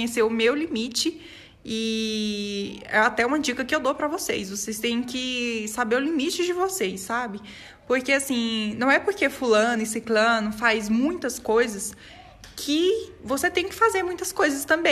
conhecer o meu limite e é até uma dica que eu dou para vocês. Vocês têm que saber o limite de vocês, sabe? Porque assim, não é porque fulano e ciclano faz muitas coisas que você tem que fazer muitas coisas também.